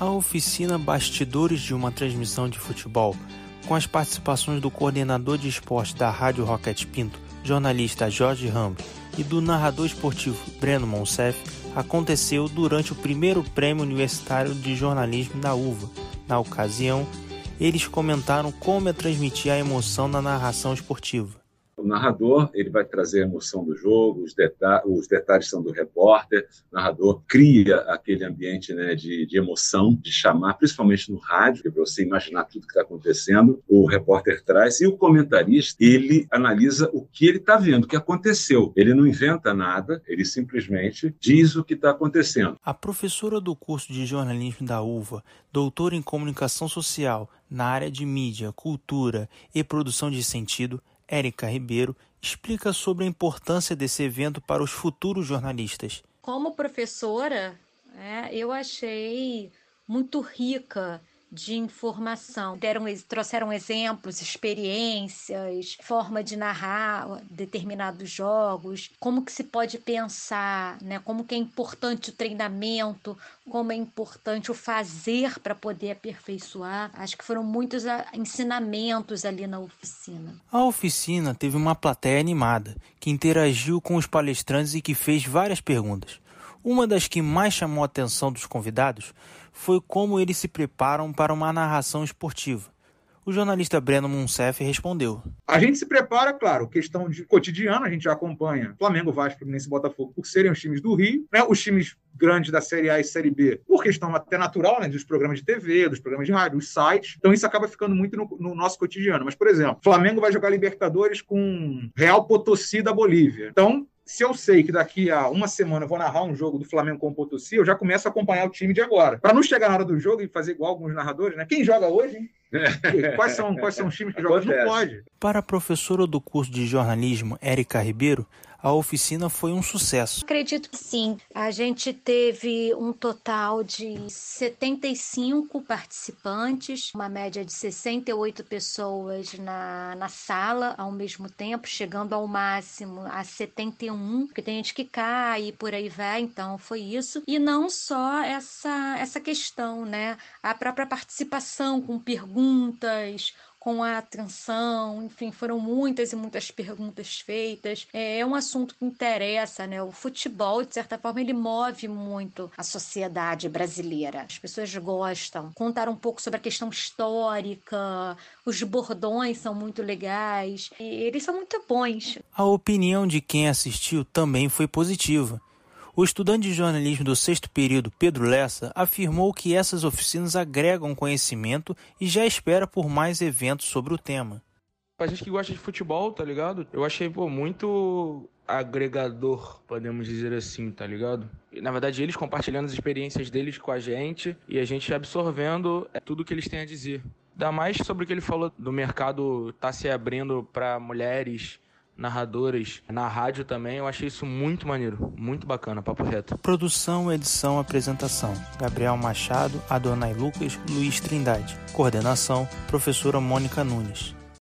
A oficina Bastidores de uma Transmissão de Futebol, com as participações do coordenador de esporte da Rádio Rocket Pinto, jornalista Jorge Rambo, e do narrador esportivo Breno Monsef, aconteceu durante o primeiro Prêmio Universitário de Jornalismo da UVA. Na ocasião, eles comentaram como é transmitir a emoção na narração esportiva. O narrador ele vai trazer a emoção do jogo, os, deta os detalhes são do repórter. O narrador cria aquele ambiente né, de, de emoção, de chamar, principalmente no rádio, para você imaginar tudo que está acontecendo. O repórter traz e o comentarista ele analisa o que ele está vendo, o que aconteceu. Ele não inventa nada, ele simplesmente diz o que está acontecendo. A professora do curso de jornalismo da UVA, doutora em comunicação social na área de mídia, cultura e produção de sentido, Érica Ribeiro explica sobre a importância desse evento para os futuros jornalistas. Como professora, é, eu achei muito rica de informação. Deram, trouxeram exemplos, experiências, forma de narrar determinados jogos, como que se pode pensar, né? como que é importante o treinamento, como é importante o fazer para poder aperfeiçoar. Acho que foram muitos ah, ensinamentos ali na oficina. A oficina teve uma plateia animada, que interagiu com os palestrantes e que fez várias perguntas. Uma das que mais chamou a atenção dos convidados foi como eles se preparam para uma narração esportiva. O jornalista Breno Munsef respondeu. A gente se prepara, claro, questão de cotidiano, a gente já acompanha Flamengo, Vasco, Fluminense e Botafogo por serem os times do Rio, né? os times grandes da Série A e Série B, por questão até natural, né? dos programas de TV, dos programas de rádio, os sites. Então isso acaba ficando muito no, no nosso cotidiano. Mas, por exemplo, Flamengo vai jogar Libertadores com Real Potosí da Bolívia. Então, se eu sei que daqui a uma semana eu vou narrar um jogo do Flamengo com o Potosí, eu já começo a acompanhar o time de agora. Para não chegar na hora do jogo e fazer igual alguns narradores, né? Quem joga hoje, hein? quais, são, quais são os times que jogam? Não pode. Para a professora do curso de jornalismo, Érica Ribeiro, a oficina foi um sucesso. Acredito que sim. A gente teve um total de 75 participantes, uma média de 68 pessoas na, na sala ao mesmo tempo, chegando ao máximo a 71, porque tem gente que cai e por aí vai, então foi isso. E não só essa, essa questão, né? A própria participação com perguntas, com a atenção, enfim, foram muitas e muitas perguntas feitas. É, é um assunto que interessa, né? O futebol, de certa forma, ele move muito a sociedade brasileira. As pessoas gostam. Contar um pouco sobre a questão histórica, os bordões são muito legais, e eles são muito bons. A opinião de quem assistiu também foi positiva. O estudante de jornalismo do sexto período, Pedro Lessa, afirmou que essas oficinas agregam conhecimento e já espera por mais eventos sobre o tema. Pra gente que gosta de futebol, tá ligado? Eu achei, pô, muito agregador, podemos dizer assim, tá ligado? Na verdade, eles compartilhando as experiências deles com a gente e a gente absorvendo é, tudo que eles têm a dizer. Dá mais sobre o que ele falou do mercado tá se abrindo para mulheres narradoras na rádio também. Eu achei isso muito maneiro, muito bacana, papo reto. Produção, edição, apresentação: Gabriel Machado, Adonai Lucas, Luiz Trindade. Coordenação: Professora Mônica Nunes.